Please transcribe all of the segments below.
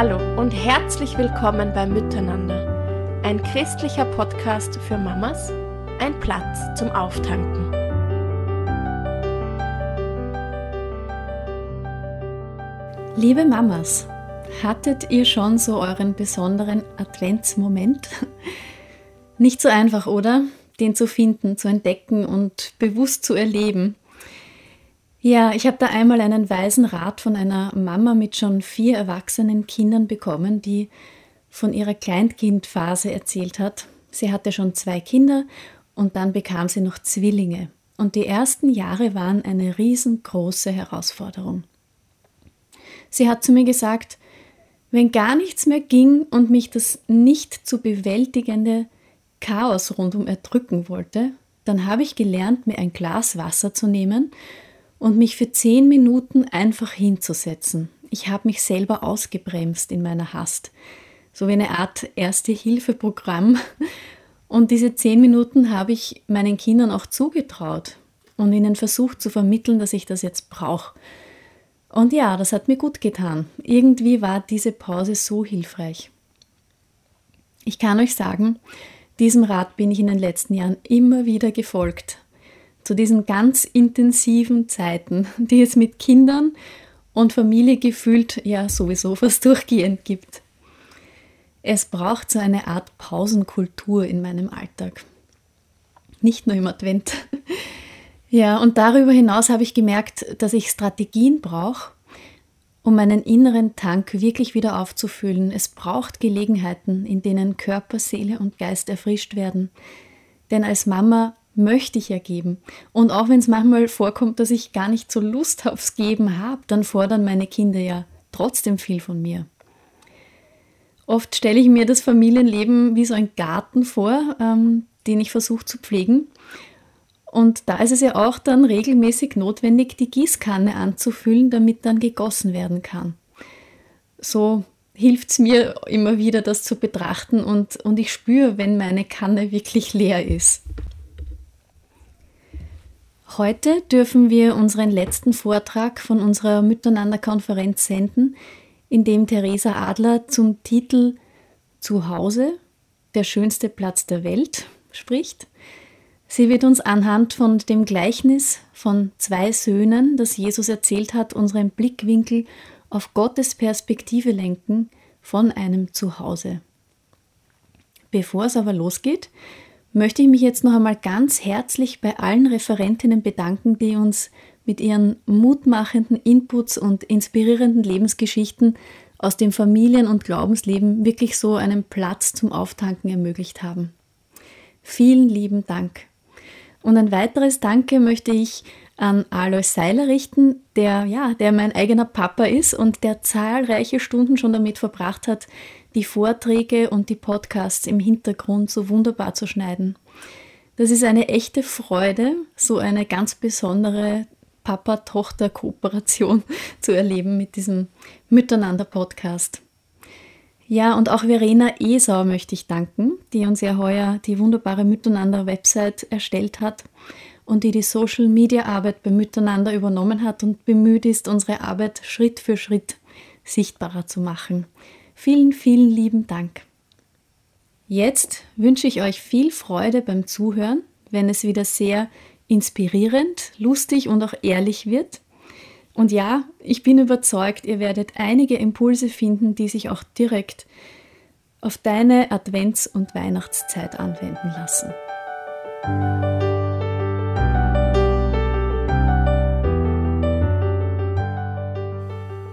Hallo und herzlich willkommen bei Miteinander, ein christlicher Podcast für Mamas, ein Platz zum Auftanken. Liebe Mamas, hattet ihr schon so euren besonderen Adventsmoment? Nicht so einfach, oder? Den zu finden, zu entdecken und bewusst zu erleben. Ja, ich habe da einmal einen weisen Rat von einer Mama mit schon vier erwachsenen Kindern bekommen, die von ihrer Kleinkindphase erzählt hat. Sie hatte schon zwei Kinder und dann bekam sie noch Zwillinge. Und die ersten Jahre waren eine riesengroße Herausforderung. Sie hat zu mir gesagt, wenn gar nichts mehr ging und mich das nicht zu bewältigende Chaos rundum erdrücken wollte, dann habe ich gelernt, mir ein Glas Wasser zu nehmen und mich für zehn Minuten einfach hinzusetzen. Ich habe mich selber ausgebremst in meiner Hast. So wie eine Art Erste-Hilfe-Programm. Und diese zehn Minuten habe ich meinen Kindern auch zugetraut und ihnen versucht zu vermitteln, dass ich das jetzt brauche. Und ja, das hat mir gut getan. Irgendwie war diese Pause so hilfreich. Ich kann euch sagen, diesem Rat bin ich in den letzten Jahren immer wieder gefolgt zu diesen ganz intensiven Zeiten, die es mit Kindern und Familie gefühlt ja sowieso fast durchgehend gibt. Es braucht so eine Art Pausenkultur in meinem Alltag. Nicht nur im Advent. Ja, und darüber hinaus habe ich gemerkt, dass ich Strategien brauche, um meinen inneren Tank wirklich wieder aufzufüllen. Es braucht Gelegenheiten, in denen Körper, Seele und Geist erfrischt werden. Denn als Mama möchte ich ja geben. Und auch wenn es manchmal vorkommt, dass ich gar nicht so Lust aufs Geben habe, dann fordern meine Kinder ja trotzdem viel von mir. Oft stelle ich mir das Familienleben wie so ein Garten vor, ähm, den ich versuche zu pflegen. Und da ist es ja auch dann regelmäßig notwendig, die Gießkanne anzufüllen, damit dann gegossen werden kann. So hilft es mir immer wieder, das zu betrachten und, und ich spüre, wenn meine Kanne wirklich leer ist. Heute dürfen wir unseren letzten Vortrag von unserer Miteinander-Konferenz senden, in dem Theresa Adler zum Titel Zuhause, der schönste Platz der Welt, spricht. Sie wird uns anhand von dem Gleichnis von zwei Söhnen, das Jesus erzählt hat, unseren Blickwinkel auf Gottes Perspektive lenken von einem Zuhause. Bevor es aber losgeht, möchte ich mich jetzt noch einmal ganz herzlich bei allen Referentinnen bedanken, die uns mit ihren mutmachenden Inputs und inspirierenden Lebensgeschichten aus dem Familien- und Glaubensleben wirklich so einen Platz zum Auftanken ermöglicht haben. Vielen lieben Dank. Und ein weiteres Danke möchte ich an Alois Seiler richten, der ja, der mein eigener Papa ist und der zahlreiche Stunden schon damit verbracht hat, die Vorträge und die Podcasts im Hintergrund so wunderbar zu schneiden. Das ist eine echte Freude, so eine ganz besondere Papa-Tochter-Kooperation zu erleben mit diesem Miteinander-Podcast. Ja, und auch Verena Esau möchte ich danken, die uns ja heuer die wunderbare Miteinander-Website erstellt hat und die die Social-Media-Arbeit bei Miteinander übernommen hat und bemüht ist, unsere Arbeit Schritt für Schritt sichtbarer zu machen. Vielen, vielen lieben Dank. Jetzt wünsche ich euch viel Freude beim Zuhören, wenn es wieder sehr inspirierend, lustig und auch ehrlich wird. Und ja, ich bin überzeugt, ihr werdet einige Impulse finden, die sich auch direkt auf deine Advents- und Weihnachtszeit anwenden lassen.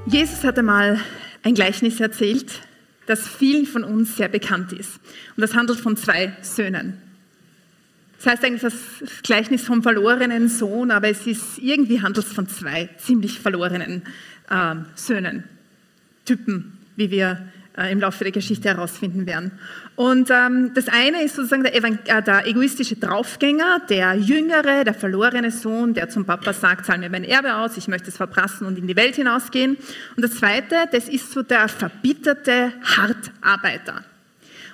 Jesus hat einmal ein Gleichnis erzählt, das vielen von uns sehr bekannt ist. Und das handelt von zwei Söhnen. Das heißt eigentlich das Gleichnis vom verlorenen Sohn, aber es ist irgendwie handelt es von zwei ziemlich verlorenen äh, Söhnen, Typen, wie wir im Laufe der Geschichte herausfinden werden. Und ähm, das eine ist sozusagen der, äh, der, egoistische Draufgänger, der Jüngere, der verlorene Sohn, der zum Papa sagt, zahl mir mein Erbe aus, ich möchte es verprassen und in die Welt hinausgehen. Und das zweite, das ist so der verbitterte Hartarbeiter.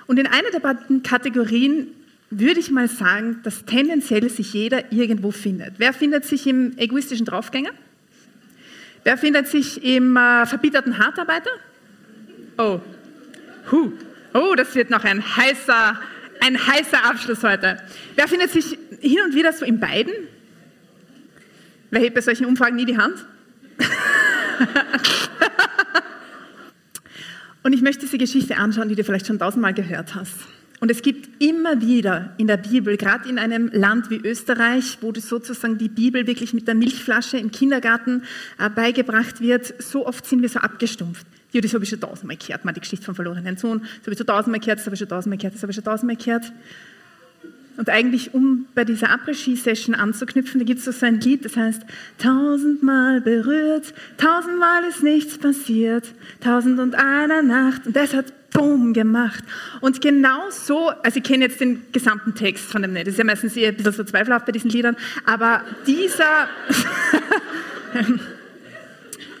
Und in einer der beiden Kategorien würde ich mal sagen, dass tendenziell sich jeder irgendwo findet. Wer findet sich im egoistischen Draufgänger? Wer findet sich im äh, verbitterten Hartarbeiter? Oh. Huh. Oh, das wird noch ein heißer, ein heißer Abschluss heute. Wer findet sich hin und wieder so in beiden? Wer hebt bei solchen Umfragen nie die Hand? und ich möchte diese Geschichte anschauen, die du vielleicht schon tausendmal gehört hast. Und es gibt immer wieder in der Bibel, gerade in einem Land wie Österreich, wo sozusagen die Bibel wirklich mit der Milchflasche im Kindergarten äh, beigebracht wird, so oft sind wir so abgestumpft. Ja, das habe ich schon tausendmal gehört, mal die Geschichte vom verlorenen Sohn, das habe ich schon tausendmal gehört, das habe ich schon tausendmal gehört, das habe ich schon tausendmal gehört. Und eigentlich, um bei dieser Après-Ski-Session anzuknüpfen, da gibt es so ein Lied, das heißt, tausendmal berührt, tausendmal ist nichts passiert, tausend und einer Nacht. Und das hat Boom gemacht. Und genau so, also ich kenne jetzt den gesamten Text von dem nicht, das ist ja meistens eher ein bisschen so zweifelhaft bei diesen Liedern, aber dieser,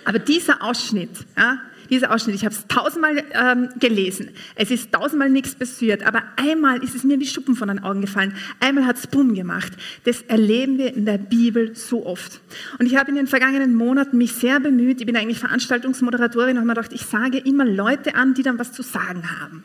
aber dieser Ausschnitt, ja, dieser Ausschnitt. Ich habe es tausendmal ähm, gelesen. Es ist tausendmal nichts passiert, aber einmal ist es mir wie Schuppen von den Augen gefallen. Einmal hat es Bumm gemacht. Das erleben wir in der Bibel so oft. Und ich habe in den vergangenen Monaten mich sehr bemüht. Ich bin eigentlich Veranstaltungsmoderatorin und habe mir gedacht, ich sage immer Leute an, die dann was zu sagen haben.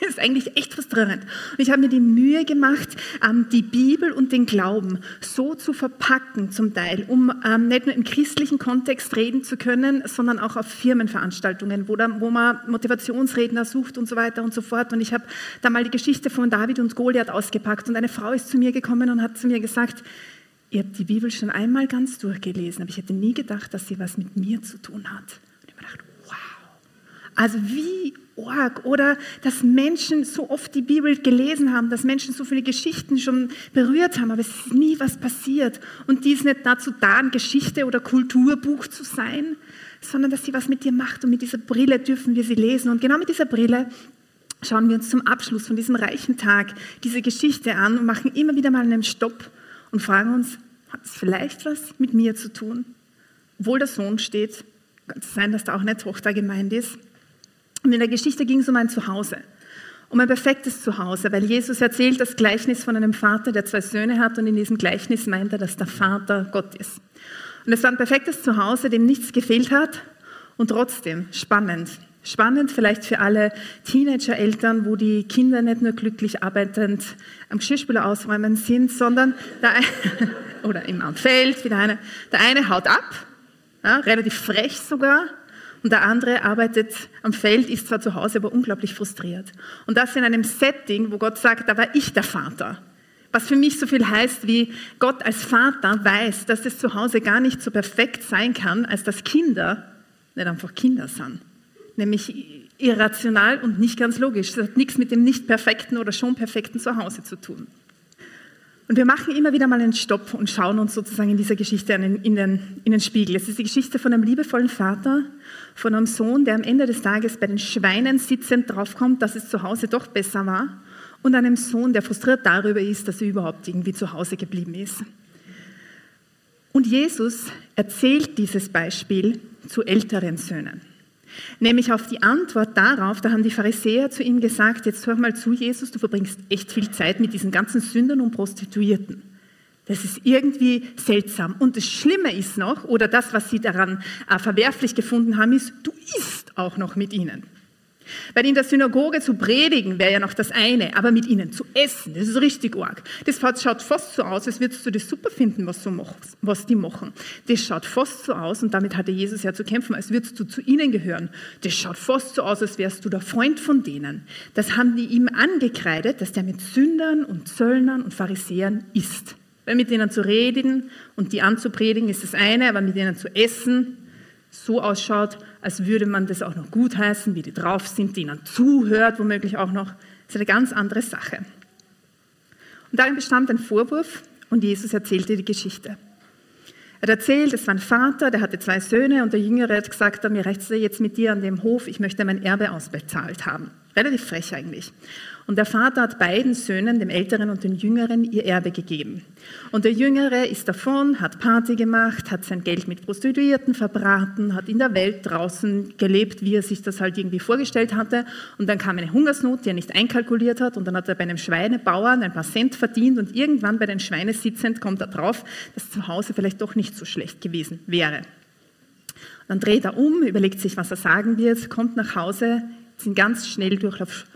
Das ist eigentlich echt frustrierend. Und ich habe mir die Mühe gemacht, ähm, die Bibel und den Glauben so zu verpacken zum Teil, um ähm, nicht nur im christlichen Kontext reden zu können, sondern auch auf Firmenveranstaltungen Veranstaltungen, wo, wo man Motivationsredner sucht und so weiter und so fort. Und ich habe da mal die Geschichte von David und Goliath ausgepackt und eine Frau ist zu mir gekommen und hat zu mir gesagt, ihr habt die Bibel schon einmal ganz durchgelesen, aber ich hätte nie gedacht, dass sie was mit mir zu tun hat. Und ich habe gedacht, wow. Also wie arg. Oder dass Menschen so oft die Bibel gelesen haben, dass Menschen so viele Geschichten schon berührt haben, aber es ist nie was passiert. Und die ist nicht dazu da, ein Geschichte- oder Kulturbuch zu sein, sondern dass sie was mit dir macht. Und mit dieser Brille dürfen wir sie lesen. Und genau mit dieser Brille schauen wir uns zum Abschluss von diesem reichen Tag diese Geschichte an und machen immer wieder mal einen Stopp und fragen uns, hat es vielleicht was mit mir zu tun? Obwohl der Sohn steht, kann es sein, dass da auch eine Tochter gemeint ist. Und in der Geschichte ging es um ein Zuhause, um ein perfektes Zuhause, weil Jesus erzählt das Gleichnis von einem Vater, der zwei Söhne hat und in diesem Gleichnis meint er, dass der Vater Gott ist. Und es war ein perfektes Zuhause, dem nichts gefehlt hat und trotzdem spannend. Spannend vielleicht für alle Teenager-Eltern, wo die Kinder nicht nur glücklich arbeitend am Geschirrspüler ausräumen sind, sondern der eine, oder im Feld, wie der eine, der eine haut ab, ja, relativ frech sogar, und der andere arbeitet am Feld, ist zwar zu Hause, aber unglaublich frustriert. Und das in einem Setting, wo Gott sagt, da war ich der Vater. Was für mich so viel heißt, wie Gott als Vater weiß, dass es zu Hause gar nicht so perfekt sein kann, als dass Kinder nicht einfach Kinder sind. Nämlich irrational und nicht ganz logisch. Das hat nichts mit dem nicht perfekten oder schon perfekten Zuhause zu tun. Und wir machen immer wieder mal einen Stopp und schauen uns sozusagen in dieser Geschichte in den, in den Spiegel. Es ist die Geschichte von einem liebevollen Vater, von einem Sohn, der am Ende des Tages bei den Schweinen sitzend draufkommt, dass es zu Hause doch besser war und einem Sohn, der frustriert darüber ist, dass er überhaupt irgendwie zu Hause geblieben ist. Und Jesus erzählt dieses Beispiel zu älteren Söhnen. Nämlich auf die Antwort darauf, da haben die Pharisäer zu ihm gesagt, jetzt hör mal zu, Jesus, du verbringst echt viel Zeit mit diesen ganzen Sündern und Prostituierten. Das ist irgendwie seltsam. Und das Schlimme ist noch, oder das, was sie daran äh, verwerflich gefunden haben, ist, du isst auch noch mit ihnen. Weil in der Synagoge zu predigen wäre ja noch das eine, aber mit ihnen zu essen, das ist richtig arg. Das schaut fast so aus, als würdest du das super finden, was, machst, was die machen. Das schaut fast so aus, und damit hatte Jesus ja zu kämpfen, als würdest du zu ihnen gehören. Das schaut fast so aus, als wärst du der Freund von denen. Das haben die ihm angekreidet, dass der mit Sündern und Zöllnern und Pharisäern isst. Weil mit denen zu reden und die anzupredigen ist das eine, aber mit denen zu essen, so ausschaut, als würde man das auch noch gutheißen, wie die drauf sind, denen zuhört, womöglich auch noch. Das ist eine ganz andere Sache. Und darin bestand ein Vorwurf und Jesus erzählte die Geschichte. Er hat erzählt, es war ein Vater, der hatte zwei Söhne und der Jüngere hat gesagt, mir reicht es jetzt mit dir an dem Hof, ich möchte mein Erbe ausbezahlt haben. Relativ frech eigentlich. Und der Vater hat beiden Söhnen, dem Älteren und dem Jüngeren, ihr Erbe gegeben. Und der Jüngere ist davon, hat Party gemacht, hat sein Geld mit Prostituierten verbraten, hat in der Welt draußen gelebt, wie er sich das halt irgendwie vorgestellt hatte. Und dann kam eine Hungersnot, die er nicht einkalkuliert hat. Und dann hat er bei einem Schweinebauern ein paar Cent verdient. Und irgendwann bei den Schweinen sitzend kommt er drauf, dass zu Hause vielleicht doch nicht so schlecht gewesen wäre. Dann dreht er um, überlegt sich, was er sagen wird, kommt nach Hause, in ganz Schnelldurchlauf, ähm,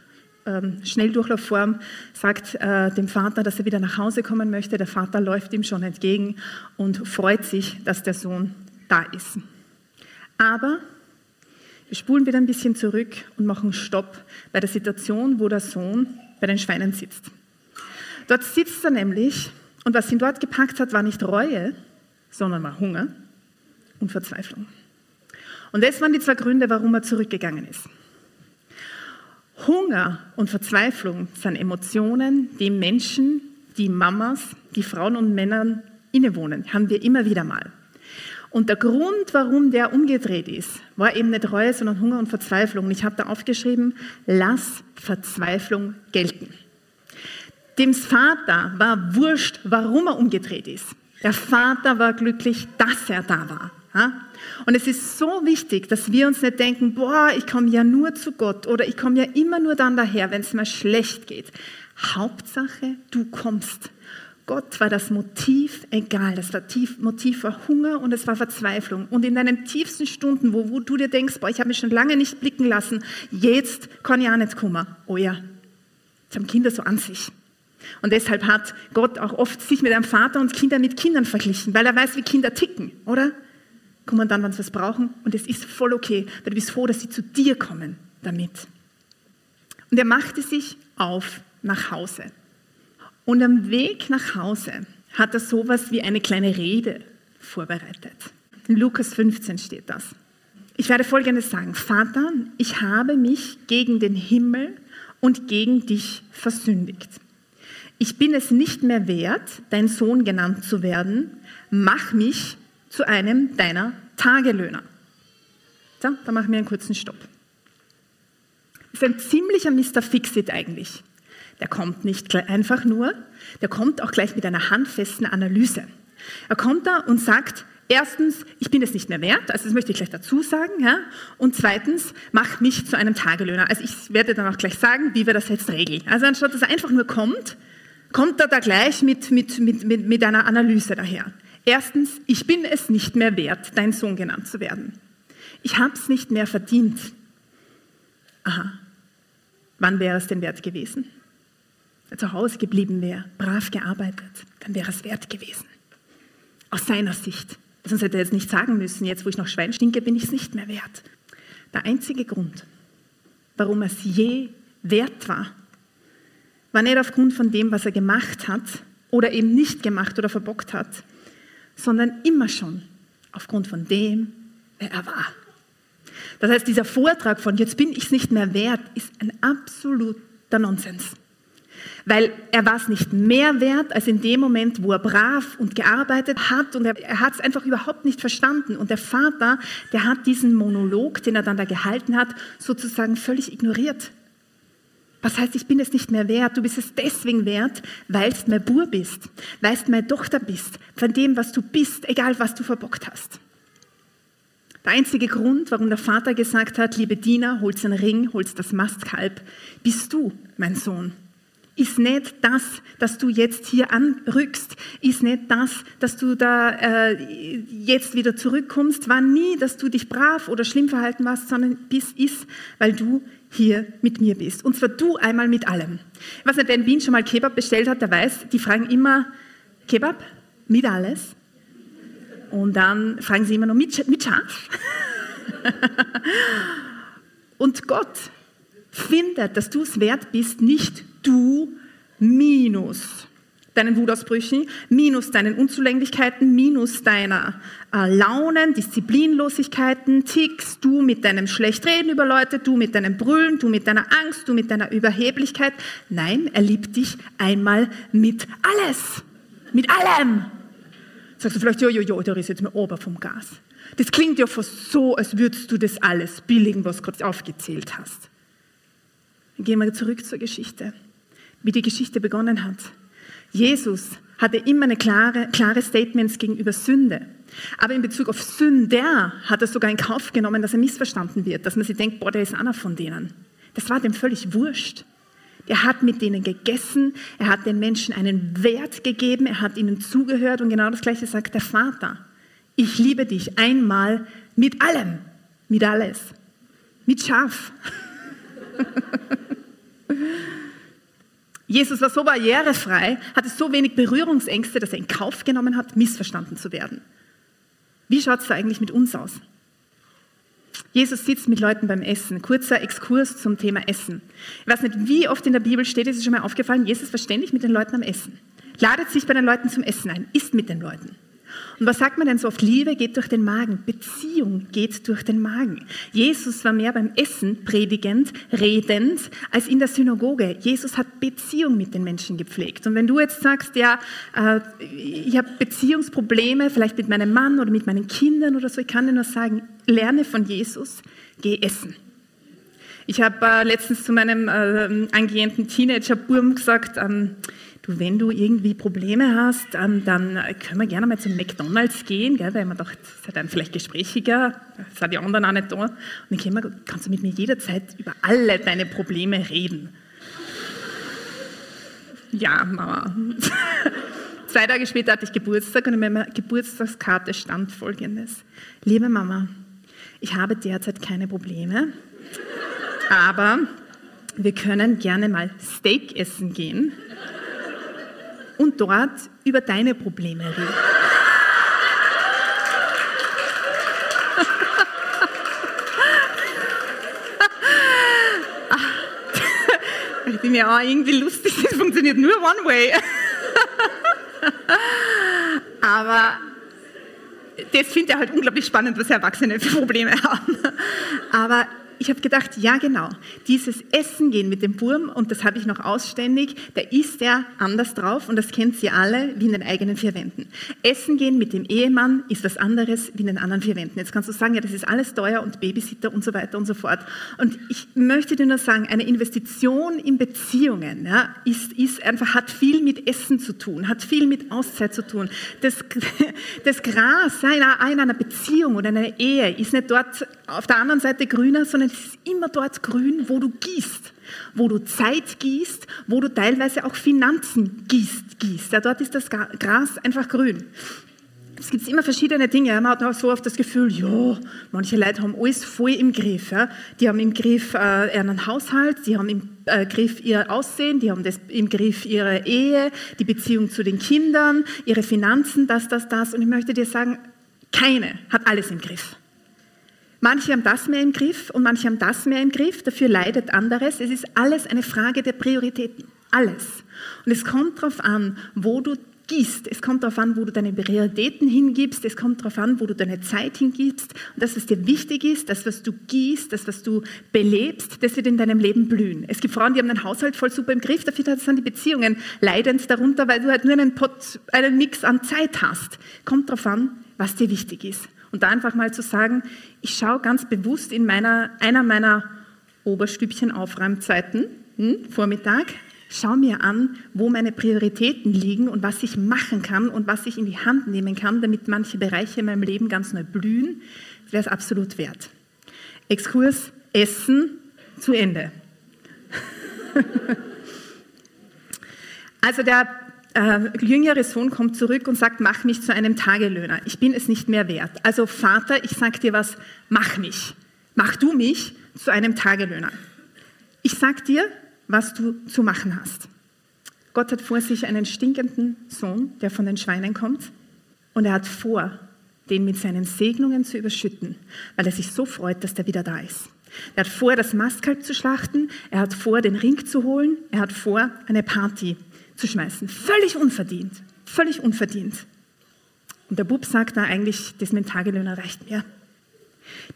Schnelldurchlaufform, sagt äh, dem Vater, dass er wieder nach Hause kommen möchte. Der Vater läuft ihm schon entgegen und freut sich, dass der Sohn da ist. Aber wir spulen wieder ein bisschen zurück und machen Stopp bei der Situation, wo der Sohn bei den Schweinen sitzt. Dort sitzt er nämlich und was ihn dort gepackt hat, war nicht Reue, sondern war Hunger und Verzweiflung. Und das waren die zwei Gründe, warum er zurückgegangen ist. Hunger und Verzweiflung sind Emotionen, die Menschen, die Mamas, die Frauen und Männern innewohnen, haben wir immer wieder mal. Und der Grund, warum der umgedreht ist, war eben nicht Reue, sondern Hunger und Verzweiflung. Und ich habe da aufgeschrieben, lass Verzweiflung gelten. Dem Vater war wurscht, warum er umgedreht ist. Der Vater war glücklich, dass er da war. Und es ist so wichtig, dass wir uns nicht denken, boah, ich komme ja nur zu Gott oder ich komme ja immer nur dann daher, wenn es mir schlecht geht. Hauptsache, du kommst. Gott war das Motiv egal. Das Motiv war Hunger und es war Verzweiflung. Und in deinen tiefsten Stunden, wo, wo du dir denkst, boah, ich habe mich schon lange nicht blicken lassen, jetzt kann ich auch nicht kommen. Oh ja, das haben Kinder so an sich. Und deshalb hat Gott auch oft sich mit einem Vater und Kinder mit Kindern verglichen, weil er weiß, wie Kinder ticken, oder? Kommen dann, wenn sie was brauchen. Und es ist voll okay, weil du bist froh, dass sie zu dir kommen damit. Und er machte sich auf nach Hause. Und am Weg nach Hause hat er sowas wie eine kleine Rede vorbereitet. In Lukas 15 steht das. Ich werde Folgendes sagen. Vater, ich habe mich gegen den Himmel und gegen dich versündigt ich bin es nicht mehr wert, dein Sohn genannt zu werden, mach mich zu einem deiner Tagelöhner. So, da machen wir einen kurzen Stopp. Das ist ein ziemlicher Mr. Fixit eigentlich. Der kommt nicht einfach nur, der kommt auch gleich mit einer handfesten Analyse. Er kommt da und sagt, erstens, ich bin es nicht mehr wert, also das möchte ich gleich dazu sagen, ja? und zweitens, mach mich zu einem Tagelöhner. Also ich werde dann auch gleich sagen, wie wir das jetzt regeln. Also anstatt dass er einfach nur kommt, kommt er da gleich mit, mit, mit, mit, mit einer Analyse daher. Erstens, ich bin es nicht mehr wert, dein Sohn genannt zu werden. Ich habe es nicht mehr verdient. Aha, wann wäre es denn wert gewesen? Zu Hause geblieben wäre, brav gearbeitet, dann wäre es wert gewesen. Aus seiner Sicht. Sonst hätte er jetzt nicht sagen müssen, jetzt wo ich noch Schwein stinke, bin ich es nicht mehr wert. Der einzige Grund, warum es je wert war, war nicht aufgrund von dem, was er gemacht hat oder eben nicht gemacht oder verbockt hat, sondern immer schon aufgrund von dem, wer er war. Das heißt, dieser Vortrag von jetzt bin ich es nicht mehr wert, ist ein absoluter Nonsens. Weil er war es nicht mehr wert als in dem Moment, wo er brav und gearbeitet hat und er, er hat es einfach überhaupt nicht verstanden. Und der Vater, der hat diesen Monolog, den er dann da gehalten hat, sozusagen völlig ignoriert. Was heißt, ich bin es nicht mehr wert? Du bist es deswegen wert, weil du mein Bur bist, weil du meine Tochter bist, von dem, was du bist, egal was du verbockt hast. Der einzige Grund, warum der Vater gesagt hat, liebe Diener, holst einen Ring, holst das Mastkalb, bist du, mein Sohn. Ist nicht das, dass du jetzt hier anrückst, ist nicht das, dass du da äh, jetzt wieder zurückkommst, war nie, dass du dich brav oder schlimm verhalten warst, sondern bist, ist, weil du hier mit mir bist. Und zwar du einmal mit allem. Ich weiß nicht, wer in Wien schon mal Kebab bestellt hat, der weiß, die fragen immer, Kebab mit alles? Und dann fragen sie immer noch mit, mit Schaf. Und Gott findet, dass du es wert bist, nicht du minus deinen Wutausbrüchen, minus deinen Unzulänglichkeiten, minus deiner äh, Launen, Disziplinlosigkeiten, Ticks, du mit deinem Schlechtreden über Leute, du mit deinem Brüllen, du mit deiner Angst, du mit deiner Überheblichkeit. Nein, er liebt dich einmal mit alles. Mit allem. Sagst du vielleicht, jo, jo, jo, da ist jetzt mal ober vom Gas. Das klingt ja fast so, als würdest du das alles billigen, was du gerade aufgezählt hast. Dann gehen wir zurück zur Geschichte, wie die Geschichte begonnen hat. Jesus hatte immer eine klare, klare Statements gegenüber Sünde. Aber in Bezug auf Sünder hat er sogar in Kauf genommen, dass er missverstanden wird, dass man sich denkt, boah, der ist einer von denen. Das war dem völlig wurscht. Er hat mit denen gegessen, er hat den Menschen einen Wert gegeben, er hat ihnen zugehört und genau das Gleiche sagt der Vater. Ich liebe dich einmal mit allem, mit alles, mit Schaf. Jesus war so barrierefrei, hatte so wenig Berührungsängste, dass er in Kauf genommen hat, missverstanden zu werden. Wie schaut es da eigentlich mit uns aus? Jesus sitzt mit Leuten beim Essen. Kurzer Exkurs zum Thema Essen. Ich weiß nicht, wie oft in der Bibel steht, ist es schon mal aufgefallen, Jesus war ständig mit den Leuten am Essen. Ladet sich bei den Leuten zum Essen ein, isst mit den Leuten. Und was sagt man denn so oft? Liebe geht durch den Magen, Beziehung geht durch den Magen. Jesus war mehr beim Essen predigend, redend, als in der Synagoge. Jesus hat Beziehung mit den Menschen gepflegt. Und wenn du jetzt sagst, ja, äh, ich habe Beziehungsprobleme, vielleicht mit meinem Mann oder mit meinen Kindern oder so, ich kann dir nur sagen, lerne von Jesus, geh essen. Ich habe äh, letztens zu meinem äh, angehenden Teenager-Burm gesagt, ähm, wenn du irgendwie Probleme hast, ähm, dann können wir gerne mal zum McDonalds gehen, gell, weil man doch, das ist dann vielleicht gesprächiger, sind die anderen auch nicht da. Und dann wir, kannst du mit mir jederzeit über alle deine Probleme reden. Ja, Mama. Zwei Tage später hatte ich Geburtstag und in meiner Geburtstagskarte stand folgendes. Liebe Mama, ich habe derzeit keine Probleme, aber wir können gerne mal Steak essen gehen und dort über deine Probleme reden. Ich dachte mir, auch irgendwie lustig, das funktioniert nur one way. Aber das finde ich halt unglaublich spannend, was Erwachsene für Probleme haben. Aber ich habe gedacht, ja genau, dieses Essen gehen mit dem Wurm, und das habe ich noch ausständig, da ist er anders drauf und das kennt sie alle, wie in den eigenen vier Wänden. Essen gehen mit dem Ehemann ist was anderes wie in den anderen vier Wänden. Jetzt kannst du sagen, ja, das ist alles teuer und Babysitter und so weiter und so fort. Und ich möchte dir nur sagen, eine Investition in Beziehungen ja, ist, ist einfach, hat viel mit Essen zu tun, hat viel mit Auszeit zu tun. Das, das Gras in einer Beziehung oder einer Ehe ist nicht dort auf der anderen Seite grüner, sondern es ist immer dort grün, wo du gießt, wo du Zeit gießt, wo du teilweise auch Finanzen gießt. gießt. Ja, dort ist das Gras einfach grün. Es gibt immer verschiedene Dinge. Man hat auch so oft das Gefühl, ja, manche Leute haben alles voll im Griff. Ja. Die haben im Griff äh, ihren Haushalt, die haben im äh, Griff ihr Aussehen, die haben das, im Griff ihre Ehe, die Beziehung zu den Kindern, ihre Finanzen, das, das, das. Und ich möchte dir sagen, keine hat alles im Griff. Manche haben das mehr im Griff und manche haben das mehr im Griff, dafür leidet anderes. Es ist alles eine Frage der Prioritäten. Alles. Und es kommt darauf an, wo du gießt. Es kommt darauf an, wo du deine Prioritäten hingibst. Es kommt darauf an, wo du deine Zeit hingibst. Und das, was dir wichtig ist, das, was du gießt, das, was du belebst, das wird in deinem Leben blühen. Es gibt Frauen, die haben den Haushalt voll super im Griff, dafür sind die Beziehungen leidend darunter, weil du halt nur einen, Pot, einen Mix an Zeit hast. Kommt darauf an, was dir wichtig ist. Und da einfach mal zu sagen, ich schaue ganz bewusst in meiner, einer meiner Oberstübchen-Aufräumzeiten, hm, Vormittag, schau mir an, wo meine Prioritäten liegen und was ich machen kann und was ich in die Hand nehmen kann, damit manche Bereiche in meinem Leben ganz neu blühen, wäre es absolut wert. Exkurs Essen zu Ende. also der äh, jüngere Sohn kommt zurück und sagt, mach mich zu einem Tagelöhner. Ich bin es nicht mehr wert. Also Vater, ich sag dir was, mach mich. Mach du mich zu einem Tagelöhner. Ich sag dir, was du zu machen hast. Gott hat vor sich einen stinkenden Sohn, der von den Schweinen kommt, und er hat vor, den mit seinen Segnungen zu überschütten, weil er sich so freut, dass der wieder da ist. Er hat vor, das Mastkalb zu schlachten, er hat vor, den Ring zu holen, er hat vor, eine Party zu schmeißen. Völlig unverdient. Völlig unverdient. Und der Bub sagt da eigentlich, das mit Tagelöhner reicht mir.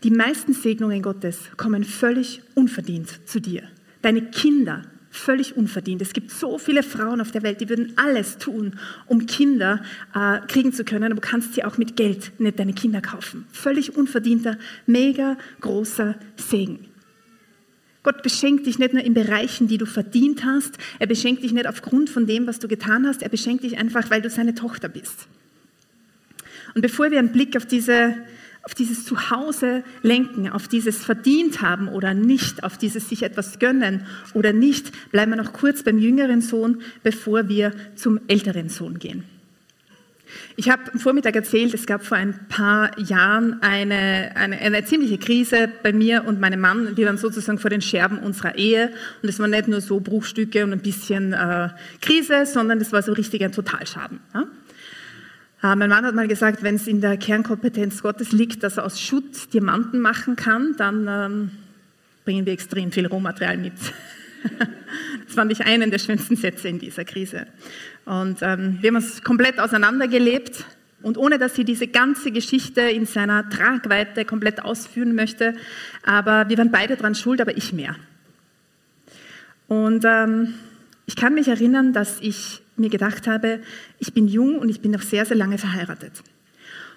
Die meisten Segnungen Gottes kommen völlig unverdient zu dir. Deine Kinder völlig unverdient. Es gibt so viele Frauen auf der Welt, die würden alles tun, um Kinder äh, kriegen zu können, aber du kannst sie auch mit Geld nicht deine Kinder kaufen. Völlig unverdienter, mega großer Segen. Gott beschenkt dich nicht nur in Bereichen, die du verdient hast. Er beschenkt dich nicht aufgrund von dem, was du getan hast. Er beschenkt dich einfach, weil du seine Tochter bist. Und bevor wir einen Blick auf, diese, auf dieses Zuhause lenken, auf dieses verdient haben oder nicht, auf dieses sich etwas gönnen oder nicht, bleiben wir noch kurz beim jüngeren Sohn, bevor wir zum älteren Sohn gehen. Ich habe am Vormittag erzählt, es gab vor ein paar Jahren eine, eine, eine, ziemliche Krise bei mir und meinem Mann. Wir waren sozusagen vor den Scherben unserer Ehe und es war nicht nur so Bruchstücke und ein bisschen äh, Krise, sondern es war so richtig ein Totalschaden. Ja? Äh, mein Mann hat mal gesagt, wenn es in der Kernkompetenz Gottes liegt, dass er aus Schutt Diamanten machen kann, dann ähm, bringen wir extrem viel Rohmaterial mit. das fand ich einen der schönsten Sätze in dieser Krise. Und ähm, wir haben uns komplett auseinandergelebt. Und ohne dass ich diese ganze Geschichte in seiner Tragweite komplett ausführen möchte, aber wir waren beide dran schuld, aber ich mehr. Und ähm, ich kann mich erinnern, dass ich mir gedacht habe, ich bin jung und ich bin noch sehr, sehr lange verheiratet.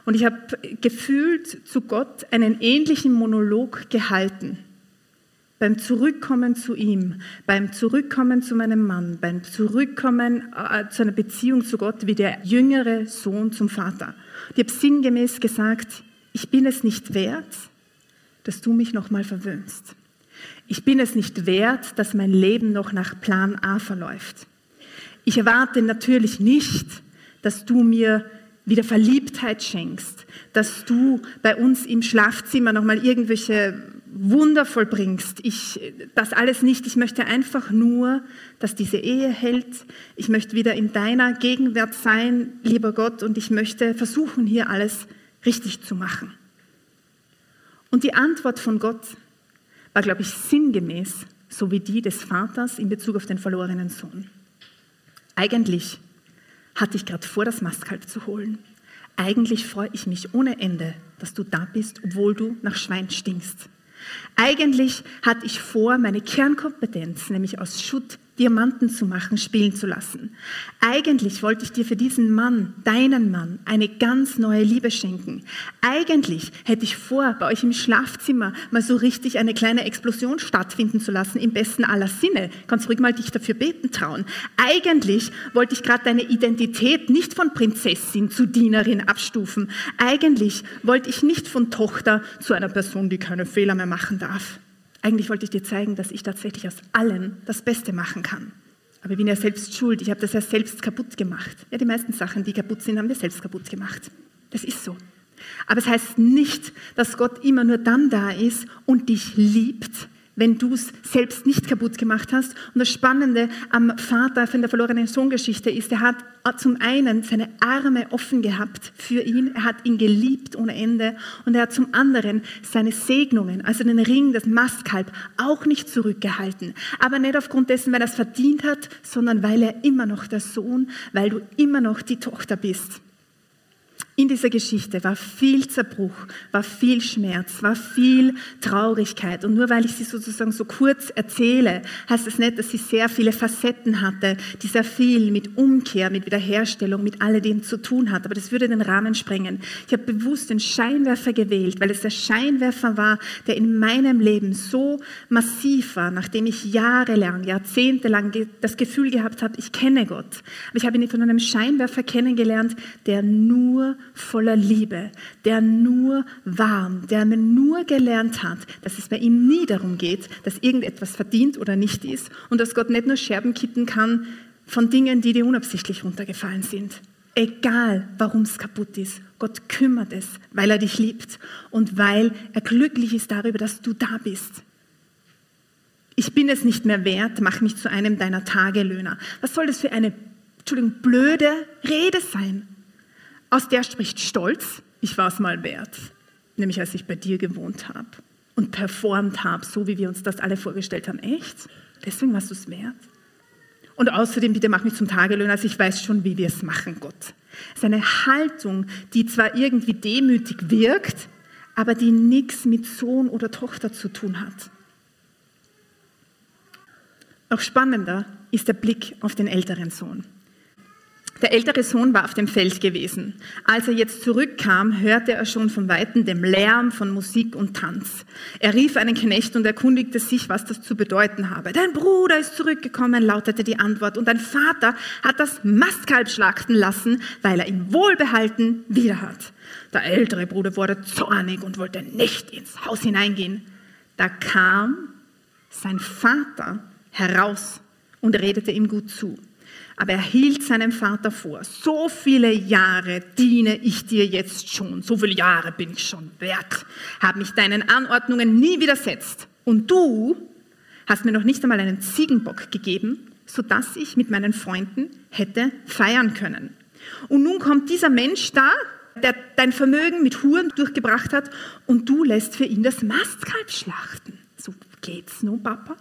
Und ich habe gefühlt zu Gott einen ähnlichen Monolog gehalten beim Zurückkommen zu ihm, beim Zurückkommen zu meinem Mann, beim Zurückkommen äh, zu einer Beziehung zu Gott wie der jüngere Sohn zum Vater. Ich habe sinngemäß gesagt, ich bin es nicht wert, dass du mich nochmal verwöhnst. Ich bin es nicht wert, dass mein Leben noch nach Plan A verläuft. Ich erwarte natürlich nicht, dass du mir wieder Verliebtheit schenkst, dass du bei uns im Schlafzimmer nochmal irgendwelche Wunder vollbringst. Ich, das alles nicht. Ich möchte einfach nur, dass diese Ehe hält. Ich möchte wieder in deiner Gegenwart sein, lieber Gott, und ich möchte versuchen, hier alles richtig zu machen. Und die Antwort von Gott war, glaube ich, sinngemäß, so wie die des Vaters in Bezug auf den verlorenen Sohn. Eigentlich hatte ich gerade vor, das Mastkalb zu holen. Eigentlich freue ich mich ohne Ende, dass du da bist, obwohl du nach Schwein stinkst. Eigentlich hatte ich vor, meine Kernkompetenz, nämlich aus Schutt Diamanten zu machen, spielen zu lassen. Eigentlich wollte ich dir für diesen Mann, deinen Mann, eine ganz neue Liebe schenken. Eigentlich hätte ich vor, bei euch im Schlafzimmer mal so richtig eine kleine Explosion stattfinden zu lassen, im besten aller Sinne. Kannst ruhig mal dich dafür beten trauen. Eigentlich wollte ich gerade deine Identität nicht von Prinzessin zu Dienerin abstufen. Eigentlich wollte ich nicht von Tochter zu einer Person, die keine Fehler mehr machen darf. Eigentlich wollte ich dir zeigen, dass ich tatsächlich aus allem das Beste machen kann. Aber ich bin ja selbst schuld. Ich habe das ja selbst kaputt gemacht. Ja, die meisten Sachen, die kaputt sind, haben wir selbst kaputt gemacht. Das ist so. Aber es heißt nicht, dass Gott immer nur dann da ist und dich liebt, wenn du es selbst nicht kaputt gemacht hast. Und das Spannende am Vater von der verlorenen Sohn-Geschichte ist, er hat zum einen seine Arme offen gehabt für ihn, er hat ihn geliebt ohne Ende und er hat zum anderen seine Segnungen, also den Ring, das Mastkalb, auch nicht zurückgehalten. Aber nicht aufgrund dessen, weil er es verdient hat, sondern weil er immer noch der Sohn, weil du immer noch die Tochter bist. In dieser Geschichte war viel Zerbruch, war viel Schmerz, war viel Traurigkeit. Und nur weil ich sie sozusagen so kurz erzähle, heißt es nicht, dass sie sehr viele Facetten hatte, die sehr viel mit Umkehr, mit Wiederherstellung, mit alledem zu tun hat. Aber das würde den Rahmen sprengen. Ich habe bewusst den Scheinwerfer gewählt, weil es der Scheinwerfer war, der in meinem Leben so massiv war, nachdem ich jahrelang, jahrzehntelang das Gefühl gehabt habe, ich kenne Gott. Aber ich habe ihn von einem Scheinwerfer kennengelernt, der nur voller Liebe, der nur warm, der mir nur gelernt hat, dass es bei ihm nie darum geht, dass irgendetwas verdient oder nicht ist und dass Gott nicht nur Scherben kitten kann von Dingen, die dir unabsichtlich runtergefallen sind. Egal, warum es kaputt ist, Gott kümmert es, weil er dich liebt und weil er glücklich ist darüber, dass du da bist. Ich bin es nicht mehr wert, mach mich zu einem deiner Tagelöhner. Was soll das für eine Entschuldigung, blöde Rede sein? Aus der spricht Stolz, ich war es mal wert, nämlich als ich bei dir gewohnt habe und performt habe, so wie wir uns das alle vorgestellt haben. Echt? Deswegen warst du es wert? Und außerdem, bitte mach mich zum Tagelöhner, also ich weiß schon, wie wir es machen, Gott. Es ist eine Haltung, die zwar irgendwie demütig wirkt, aber die nichts mit Sohn oder Tochter zu tun hat. Noch spannender ist der Blick auf den älteren Sohn. Der ältere Sohn war auf dem Feld gewesen. Als er jetzt zurückkam, hörte er schon von weitem den Lärm von Musik und Tanz. Er rief einen Knecht und erkundigte sich, was das zu bedeuten habe. Dein Bruder ist zurückgekommen, lautete die Antwort, und dein Vater hat das Mastkalb schlachten lassen, weil er ihn wohlbehalten wieder hat. Der ältere Bruder wurde zornig und wollte nicht ins Haus hineingehen. Da kam sein Vater heraus und redete ihm gut zu. Aber er hielt seinem Vater vor, so viele Jahre diene ich dir jetzt schon, so viele Jahre bin ich schon wert, habe mich deinen Anordnungen nie widersetzt. Und du hast mir noch nicht einmal einen Ziegenbock gegeben, sodass ich mit meinen Freunden hätte feiern können. Und nun kommt dieser Mensch da, der dein Vermögen mit Huren durchgebracht hat, und du lässt für ihn das Mastkalb schlachten. So geht's nun, Papa?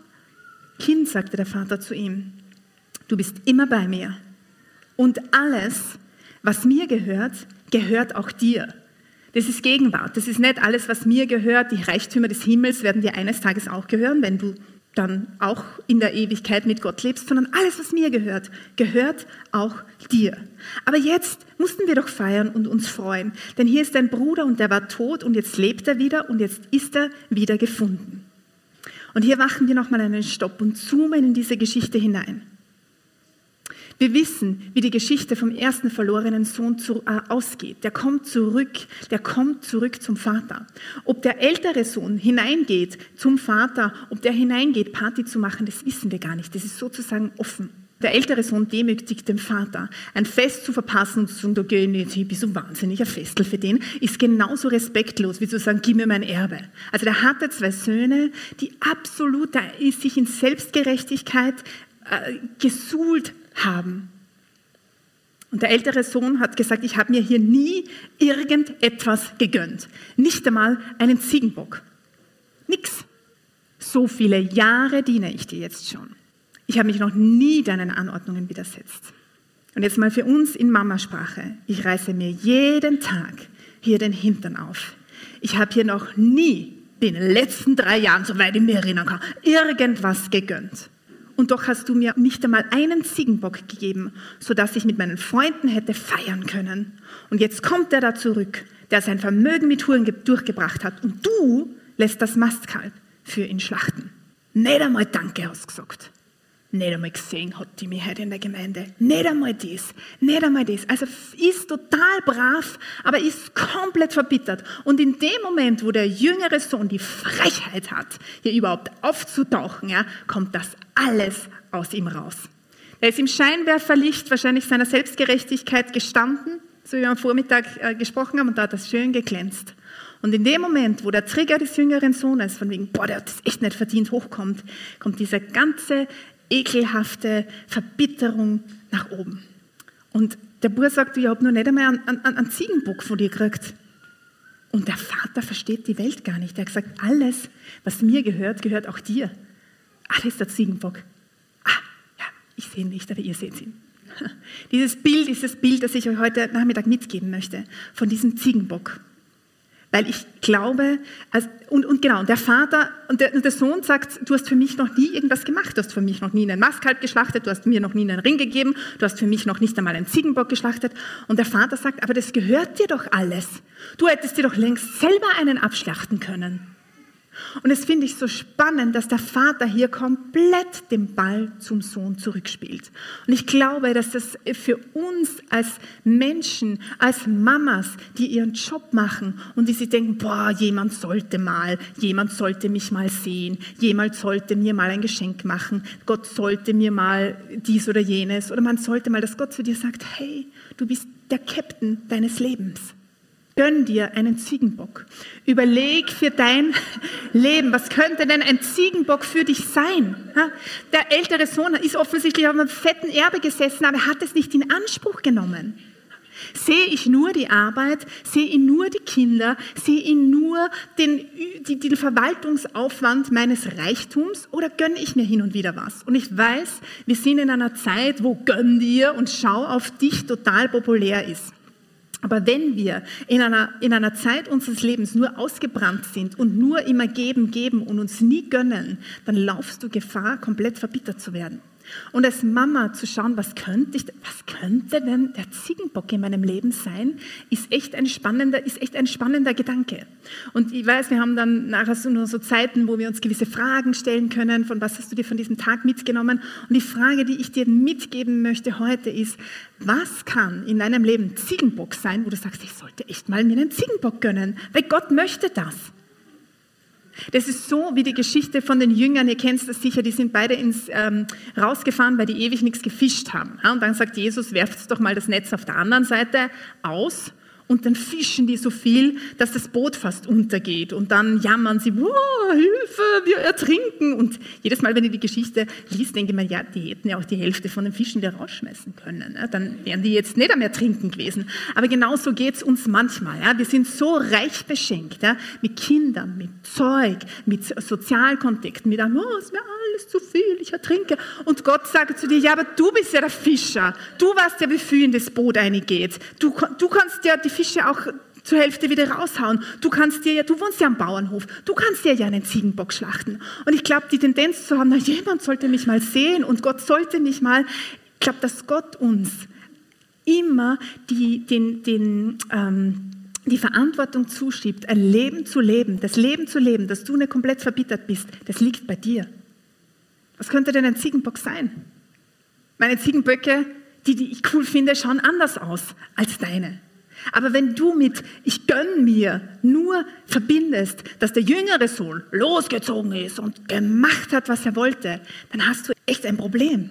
Kind, sagte der Vater zu ihm, du bist immer bei mir. Und alles, was mir gehört, gehört auch dir. Das ist Gegenwart. Das ist nicht alles, was mir gehört. Die Reichtümer des Himmels werden dir eines Tages auch gehören, wenn du dann auch in der Ewigkeit mit Gott lebst, sondern alles, was mir gehört, gehört auch dir. Aber jetzt mussten wir doch feiern und uns freuen, denn hier ist dein Bruder und der war tot und jetzt lebt er wieder und jetzt ist er wieder gefunden. Und hier machen wir nochmal einen Stopp und zoomen in diese Geschichte hinein. Wir wissen, wie die Geschichte vom ersten verlorenen Sohn zu, äh, ausgeht. Der kommt zurück, der kommt zurück zum Vater. Ob der ältere Sohn hineingeht zum Vater, ob der hineingeht, Party zu machen, das wissen wir gar nicht. Das ist sozusagen offen. Der ältere Sohn demütigt den Vater. Ein Fest zu verpassen und zu sagen, ich nicht, ich bin so wahnsinnig, ein Festel für den, ist genauso respektlos, wie zu sagen, gib mir mein Erbe. Also der hatte zwei Söhne, die absolut, sich in Selbstgerechtigkeit äh, gesuhlt haben. Und der ältere Sohn hat gesagt, ich habe mir hier nie irgendetwas gegönnt. Nicht einmal einen Ziegenbock. Nix. So viele Jahre diene ich dir jetzt schon. Ich habe mich noch nie deinen Anordnungen widersetzt. Und jetzt mal für uns in Mamasprache. Ich reiße mir jeden Tag hier den Hintern auf. Ich habe hier noch nie in den letzten drei Jahren, soweit ich mich erinnern kann, irgendwas gegönnt und doch hast du mir nicht einmal einen Ziegenbock gegeben, sodass ich mit meinen Freunden hätte feiern können. Und jetzt kommt er da zurück, der sein Vermögen mit Huren durchgebracht hat und du lässt das Mastkalb für ihn schlachten. Nicht einmal Danke hast gesagt nicht einmal gesehen hat die heute in der Gemeinde. Nicht einmal das, nicht einmal das. Also ist total brav, aber ist komplett verbittert. Und in dem Moment, wo der jüngere Sohn die Frechheit hat, hier überhaupt aufzutauchen, ja, kommt das alles aus ihm raus. Er ist im Scheinwerferlicht wahrscheinlich seiner Selbstgerechtigkeit gestanden, so wie wir am Vormittag äh, gesprochen haben, und da hat das schön geglänzt. Und in dem Moment, wo der Trigger des jüngeren Sohnes, von wegen, boah, der hat das echt nicht verdient, hochkommt, kommt dieser ganze ekelhafte Verbitterung nach oben. Und der Bub sagt, ich habe noch nicht einmal einen, einen, einen Ziegenbock von dir gekriegt. Und der Vater versteht die Welt gar nicht. Er hat gesagt, alles, was mir gehört, gehört auch dir. Ah, das ist der Ziegenbock. Ah, ja, ich sehe ihn nicht, aber ihr seht ihn. Dieses Bild ist das Bild, das ich euch heute Nachmittag mitgeben möchte, von diesem Ziegenbock. Weil ich glaube, also, und, und genau, der Vater und der, und der, Sohn sagt, du hast für mich noch nie irgendwas gemacht, du hast für mich noch nie einen Mastkalb geschlachtet, du hast mir noch nie einen Ring gegeben, du hast für mich noch nicht einmal einen Ziegenbock geschlachtet. Und der Vater sagt, aber das gehört dir doch alles. Du hättest dir doch längst selber einen abschlachten können. Und es finde ich so spannend, dass der Vater hier komplett den Ball zum Sohn zurückspielt. Und ich glaube, dass das für uns als Menschen, als Mamas, die ihren Job machen und die sich denken, boah, jemand sollte mal, jemand sollte mich mal sehen, jemand sollte mir mal ein Geschenk machen, Gott sollte mir mal dies oder jenes, oder man sollte mal, dass Gott zu dir sagt, hey, du bist der Captain deines Lebens. Gönn dir einen Ziegenbock. Überleg für dein Leben, was könnte denn ein Ziegenbock für dich sein? Der ältere Sohn ist offensichtlich auf einem fetten Erbe gesessen, aber er hat es nicht in Anspruch genommen. Sehe ich nur die Arbeit, sehe ich nur die Kinder, sehe ich nur den, den Verwaltungsaufwand meines Reichtums oder gönne ich mir hin und wieder was? Und ich weiß, wir sind in einer Zeit, wo gönn dir und schau auf dich total populär ist. Aber wenn wir in einer, in einer Zeit unseres Lebens nur ausgebrannt sind und nur immer geben, geben und uns nie gönnen, dann laufst du Gefahr, komplett verbittert zu werden. Und als Mama zu schauen, was könnte, ich, was könnte denn der Ziegenbock in meinem Leben sein, ist echt ein spannender, ist echt ein spannender Gedanke. Und ich weiß, wir haben dann nachher so nur so Zeiten, wo wir uns gewisse Fragen stellen können, von was hast du dir von diesem Tag mitgenommen? Und die Frage, die ich dir mitgeben möchte heute ist, was kann in deinem Leben Ziegenbock sein, wo du sagst, ich sollte echt mal mir einen Ziegenbock gönnen, weil Gott möchte das. Das ist so wie die Geschichte von den Jüngern, ihr kennt das sicher, die sind beide ins, ähm, rausgefahren, weil die ewig nichts gefischt haben. Und dann sagt Jesus, werft doch mal das Netz auf der anderen Seite aus und dann fischen die so viel, dass das Boot fast untergeht. Und dann jammern sie, wow, Hilfe, wir ertrinken. Und jedes Mal, wenn ich die Geschichte liest, denke ich mir, ja, die hätten ja auch die Hälfte von den Fischen wieder rausschmeißen können. Ne? Dann wären die jetzt nicht am Ertrinken gewesen. Aber genauso geht es uns manchmal. Wir sind so reich beschenkt mit Kindern, mit Zeug, mit Sozialkontakten, mit einem, oh, es wäre alles zu viel, ich ertrinke. Und Gott sagt zu dir, ja, aber du bist ja der Fischer. Du weißt ja, wie viel in das Boot eingeht. Du, du kannst ja die Fische auch zur Hälfte wieder raushauen. Du kannst dir ja, du wohnst ja am Bauernhof, du kannst dir ja einen Ziegenbock schlachten. Und ich glaube, die Tendenz zu haben, na, jemand sollte mich mal sehen und Gott sollte mich mal, ich glaube, dass Gott uns immer die, den, den, ähm, die Verantwortung zuschiebt, ein Leben zu leben, das Leben zu leben, dass du nicht komplett verbittert bist, das liegt bei dir. Was könnte denn ein Ziegenbock sein? Meine Ziegenböcke, die, die ich cool finde, schauen anders aus als deine. Aber wenn du mit ich gönn mir nur verbindest, dass der jüngere Sohn losgezogen ist und gemacht hat, was er wollte, dann hast du echt ein Problem.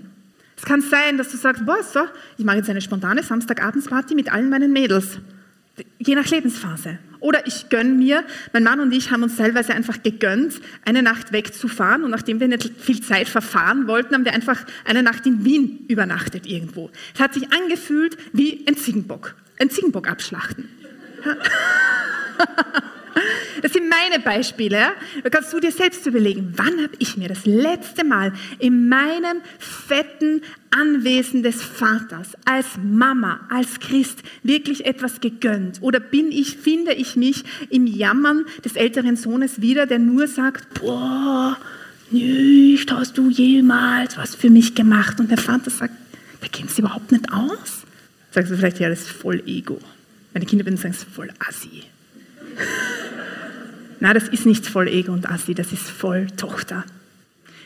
Es kann sein, dass du sagst, boah, so, ich mache jetzt eine spontane Samstagabendsparty mit allen meinen Mädels. Je nach Lebensphase. Oder ich gönne mir, mein Mann und ich haben uns teilweise einfach gegönnt, eine Nacht wegzufahren. Und nachdem wir nicht viel Zeit verfahren wollten, haben wir einfach eine Nacht in Wien übernachtet irgendwo. Es hat sich angefühlt wie ein Ziegenbock einen Ziegenbock abschlachten. Das sind meine Beispiele. Da kannst du dir selbst überlegen, wann habe ich mir das letzte Mal in meinem fetten Anwesen des Vaters als Mama, als Christ wirklich etwas gegönnt? Oder bin ich, finde ich mich im Jammern des älteren Sohnes wieder, der nur sagt, boah, nicht hast du jemals was für mich gemacht? Und der Vater sagt, da kennt es überhaupt nicht aus. Sagst du vielleicht, ja, das ist voll Ego. Meine Kinder würden sagen, das ist voll Assi. Nein, das ist nicht voll Ego und Assi, das ist voll Tochter.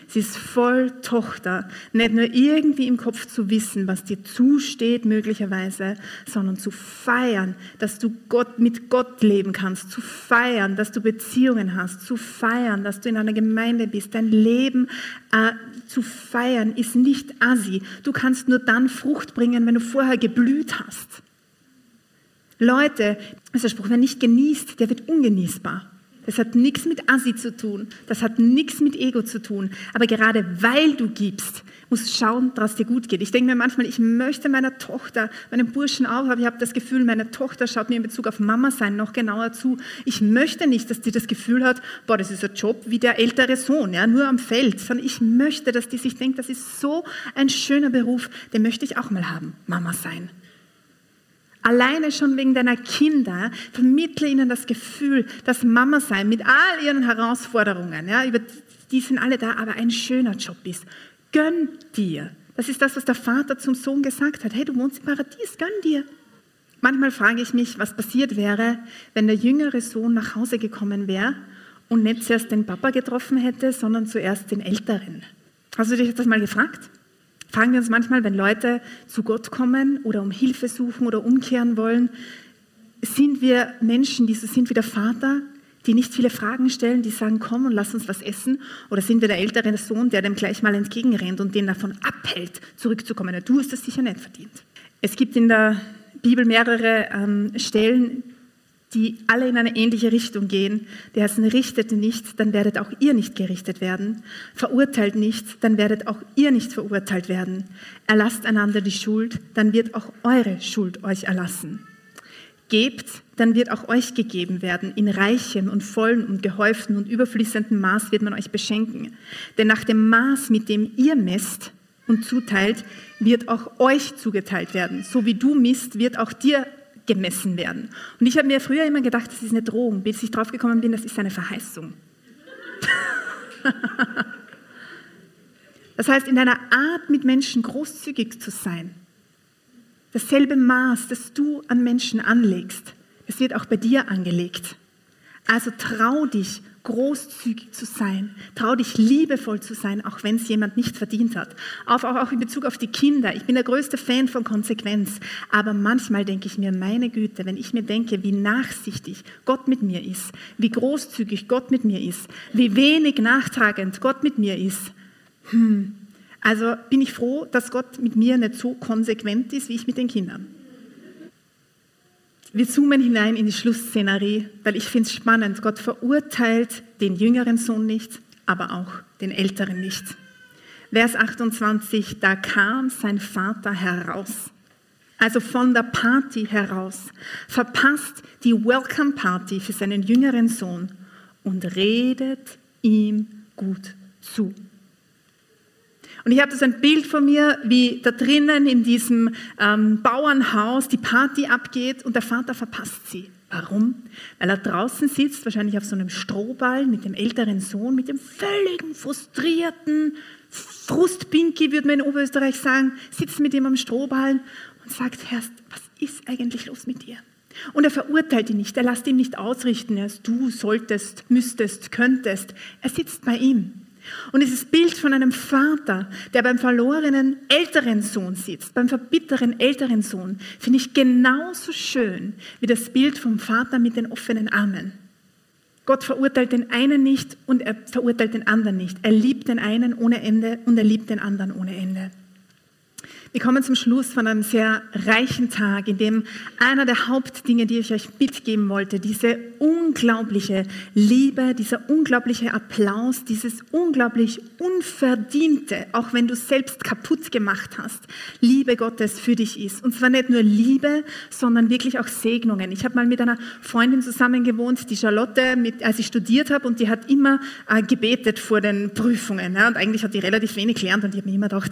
Sie ist voll Tochter. Nicht nur irgendwie im Kopf zu wissen, was dir zusteht möglicherweise, sondern zu feiern, dass du Gott, mit Gott leben kannst, zu feiern, dass du Beziehungen hast, zu feiern, dass du in einer Gemeinde bist. Dein Leben äh, zu feiern ist nicht assi. Du kannst nur dann Frucht bringen, wenn du vorher geblüht hast. Leute, ist der Spruch, wer nicht genießt, der wird ungenießbar. Das hat nichts mit Assi zu tun. Das hat nichts mit Ego zu tun. Aber gerade weil du gibst, musst du schauen, dass es dir gut geht. Ich denke mir manchmal, ich möchte meiner Tochter, meinem Burschen auch, aber ich habe das Gefühl, meine Tochter schaut mir in Bezug auf Mama sein noch genauer zu. Ich möchte nicht, dass die das Gefühl hat, boah, das ist ein Job wie der ältere Sohn, ja, nur am Feld, sondern ich möchte, dass die sich denkt, das ist so ein schöner Beruf, den möchte ich auch mal haben, Mama sein. Alleine schon wegen deiner Kinder vermittle ihnen das Gefühl, dass Mama sein mit all ihren Herausforderungen, ja, über die sind alle da, aber ein schöner Job ist. Gönn dir. Das ist das, was der Vater zum Sohn gesagt hat. Hey, du wohnst im Paradies, gönn dir. Manchmal frage ich mich, was passiert wäre, wenn der jüngere Sohn nach Hause gekommen wäre und nicht zuerst den Papa getroffen hätte, sondern zuerst den Älteren. Hast du dich das mal gefragt? Fragen wir uns manchmal, wenn Leute zu Gott kommen oder um Hilfe suchen oder umkehren wollen, sind wir Menschen, die so sind wie der Vater, die nicht viele Fragen stellen, die sagen, komm und lass uns was essen? Oder sind wir der ältere Sohn, der dem gleich mal entgegenrennt und den davon abhält, zurückzukommen? Du hast das sicher nicht verdient. Es gibt in der Bibel mehrere ähm, Stellen, die alle in eine ähnliche Richtung gehen. Der heißt, richtet nicht, dann werdet auch ihr nicht gerichtet werden. Verurteilt nicht, dann werdet auch ihr nicht verurteilt werden. Erlasst einander die Schuld, dann wird auch eure Schuld euch erlassen. Gebt, dann wird auch euch gegeben werden. In reichem und vollen und gehäuften und überfließendem Maß wird man euch beschenken. Denn nach dem Maß, mit dem ihr messt und zuteilt, wird auch euch zugeteilt werden. So wie du misst, wird auch dir gemessen werden. Und ich habe mir früher immer gedacht, das ist eine Drohung, bis ich drauf gekommen bin, das ist eine Verheißung. das heißt, in deiner Art, mit Menschen großzügig zu sein, dasselbe Maß, das du an Menschen anlegst, das wird auch bei dir angelegt. Also trau dich, großzügig zu sein. Trau dich, liebevoll zu sein, auch wenn es jemand nicht verdient hat. Auch, auch, in Bezug auf die Kinder. Ich bin der größte Fan von Konsequenz. Aber manchmal denke ich mir, meine Güte, wenn ich mir denke, wie nachsichtig Gott mit mir ist, wie großzügig Gott mit mir ist, wie wenig nachtragend Gott mit mir ist, hm, also bin ich froh, dass Gott mit mir nicht so konsequent ist, wie ich mit den Kindern. Wir zoomen hinein in die Schlussszenerie, weil ich finde es spannend. Gott verurteilt den jüngeren Sohn nicht, aber auch den älteren nicht. Vers 28, da kam sein Vater heraus, also von der Party heraus, verpasst die Welcome Party für seinen jüngeren Sohn und redet ihm gut zu. Und ich habe das ein Bild von mir, wie da drinnen in diesem ähm, Bauernhaus die Party abgeht und der Vater verpasst sie. Warum? Weil er draußen sitzt, wahrscheinlich auf so einem Strohball mit dem älteren Sohn, mit dem völligen frustrierten Frustpinki, würde man in Oberösterreich sagen, sitzt mit ihm am Strohball und sagt, Herr, was ist eigentlich los mit dir? Und er verurteilt ihn nicht, er lässt ihn nicht ausrichten, er ist, du solltest, müsstest, könntest. Er sitzt bei ihm. Und dieses Bild von einem Vater, der beim verlorenen älteren Sohn sitzt, beim verbitteren älteren Sohn, finde ich genauso schön wie das Bild vom Vater mit den offenen Armen. Gott verurteilt den einen nicht und er verurteilt den anderen nicht. Er liebt den einen ohne Ende und er liebt den anderen ohne Ende. Wir kommen zum Schluss von einem sehr reichen Tag, in dem einer der Hauptdinge, die ich euch mitgeben wollte, diese unglaubliche Liebe, dieser unglaubliche Applaus, dieses unglaublich unverdiente, auch wenn du selbst kaputt gemacht hast, Liebe Gottes für dich ist. Und zwar nicht nur Liebe, sondern wirklich auch Segnungen. Ich habe mal mit einer Freundin zusammen gewohnt, die Charlotte, mit, als ich studiert habe, und die hat immer äh, gebetet vor den Prüfungen. Ja, und eigentlich hat die relativ wenig gelernt und ich habe mir immer gedacht,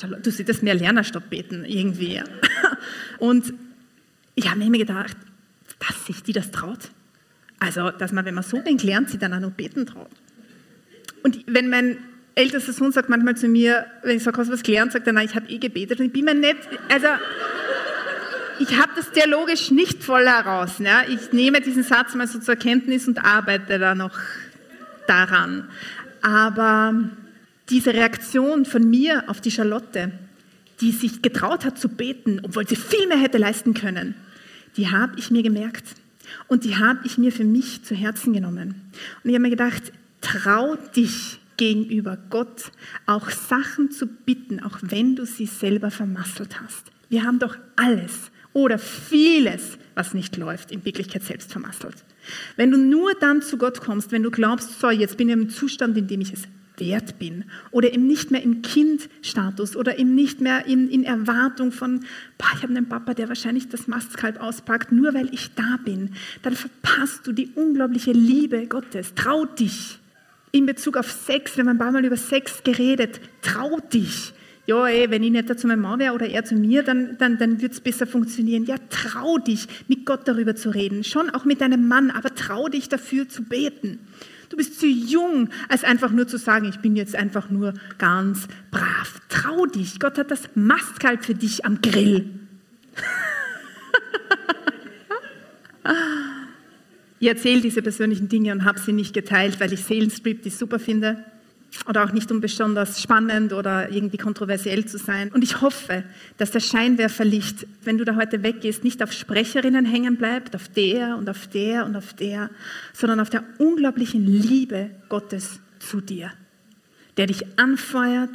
Charlotte, du solltest mehr Lernerstopp beten irgendwie. Und ich habe mir gedacht, dass sich die das traut. Also, dass man, wenn man so wenig lernt, sich dann auch noch beten traut. Und wenn mein ältester Sohn sagt manchmal zu mir, wenn ich sage, hast du was gelernt, sagt er, nein, ich habe eh gebetet und ich bin mir nicht, also ich habe das dialogisch nicht voll heraus. Ne? Ich nehme diesen Satz mal so zur Kenntnis und arbeite da noch daran. Aber diese Reaktion von mir auf die Charlotte, die sich getraut hat zu beten, obwohl sie viel mehr hätte leisten können, die habe ich mir gemerkt und die habe ich mir für mich zu Herzen genommen. Und ich habe mir gedacht, trau dich gegenüber Gott auch Sachen zu bitten, auch wenn du sie selber vermasselt hast. Wir haben doch alles oder vieles, was nicht läuft, in Wirklichkeit selbst vermasselt. Wenn du nur dann zu Gott kommst, wenn du glaubst, so, jetzt bin ich im Zustand, in dem ich es wert bin oder eben nicht mehr im Kindstatus oder eben nicht mehr in, in Erwartung von, boah, ich habe einen Papa, der wahrscheinlich das Mastkalb auspackt, nur weil ich da bin, dann verpasst du die unglaubliche Liebe Gottes. Trau dich. In Bezug auf Sex, wir haben ein paar Mal über Sex geredet, trau dich. Ja, ey, wenn ich nicht zu meinem Mann wäre oder er zu mir, dann, dann, dann wird es besser funktionieren. Ja, trau dich, mit Gott darüber zu reden. Schon auch mit deinem Mann, aber trau dich dafür zu beten. Du bist zu jung, als einfach nur zu sagen, ich bin jetzt einfach nur ganz brav. Trau dich, Gott hat das Mastkalb für dich am Grill. ich erzähle diese persönlichen Dinge und habe sie nicht geteilt, weil ich Seelenstrip super finde oder auch nicht um besonders spannend oder irgendwie kontroversiell zu sein. Und ich hoffe, dass das Scheinwerferlicht, wenn du da heute weggehst, nicht auf Sprecherinnen hängen bleibt, auf der und auf der und auf der, sondern auf der unglaublichen Liebe Gottes zu dir der dich anfeuert,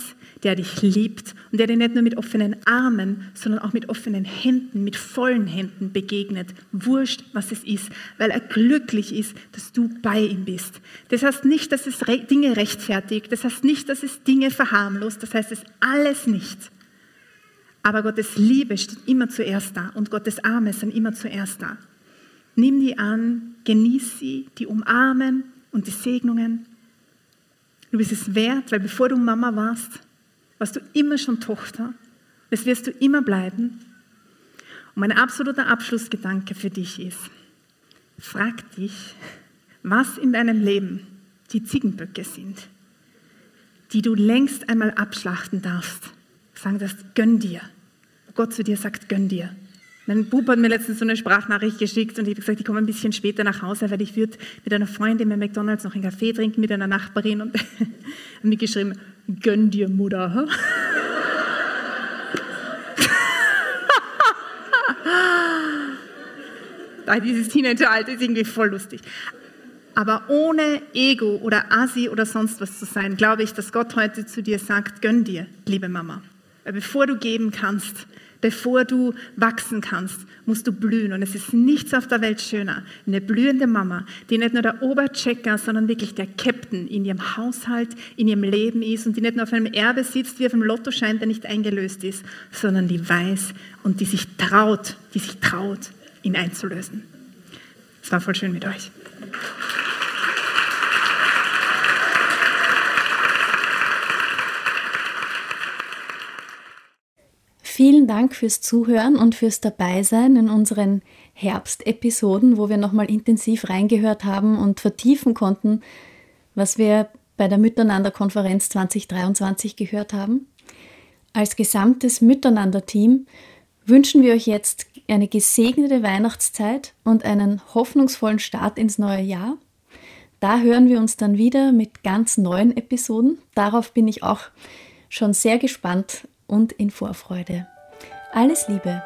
der dich liebt und der dir nicht nur mit offenen Armen, sondern auch mit offenen Händen, mit vollen Händen begegnet. Wurscht, was es ist, weil er glücklich ist, dass du bei ihm bist. Das heißt nicht, dass es Dinge rechtfertigt, das heißt nicht, dass es Dinge verharmlost, das heißt es alles nicht. Aber Gottes Liebe steht immer zuerst da und Gottes Arme sind immer zuerst da. Nimm die an, genieß sie, die umarmen und die Segnungen Du bist es wert, weil bevor du Mama warst, warst du immer schon Tochter. Das wirst du immer bleiben. Und mein absoluter Abschlussgedanke für dich ist, frag dich, was in deinem Leben die Ziegenböcke sind, die du längst einmal abschlachten darfst. Sagen das, gönn dir. Gott zu dir sagt, gönn dir. Mein Bub hat mir letztens so eine Sprachnachricht geschickt und ich habe gesagt, ich komme ein bisschen später nach Hause, weil ich würde mit einer Freundin bei McDonalds noch einen Kaffee trinken mit einer Nachbarin und haben mir geschrieben, gönn dir Mutter. Dieses Teenageralter ist irgendwie voll lustig. Aber ohne Ego oder Asi oder sonst was zu sein, glaube ich, dass Gott heute zu dir sagt, gönn dir, liebe Mama. Weil bevor du geben kannst, bevor du wachsen kannst, musst du blühen. Und es ist nichts auf der Welt schöner. Eine blühende Mama, die nicht nur der Oberchecker, sondern wirklich der Captain in ihrem Haushalt, in ihrem Leben ist und die nicht nur auf einem Erbe sitzt, wie auf einem Lottoschein, der nicht eingelöst ist, sondern die weiß und die sich traut, die sich traut, ihn einzulösen. Es war voll schön mit euch. Vielen Dank fürs Zuhören und fürs Dabeisein in unseren Herbstepisoden, wo wir nochmal intensiv reingehört haben und vertiefen konnten, was wir bei der Miteinander-Konferenz 2023 gehört haben. Als gesamtes Miteinander-Team wünschen wir euch jetzt eine gesegnete Weihnachtszeit und einen hoffnungsvollen Start ins neue Jahr. Da hören wir uns dann wieder mit ganz neuen Episoden. Darauf bin ich auch schon sehr gespannt und in Vorfreude. Alles Liebe!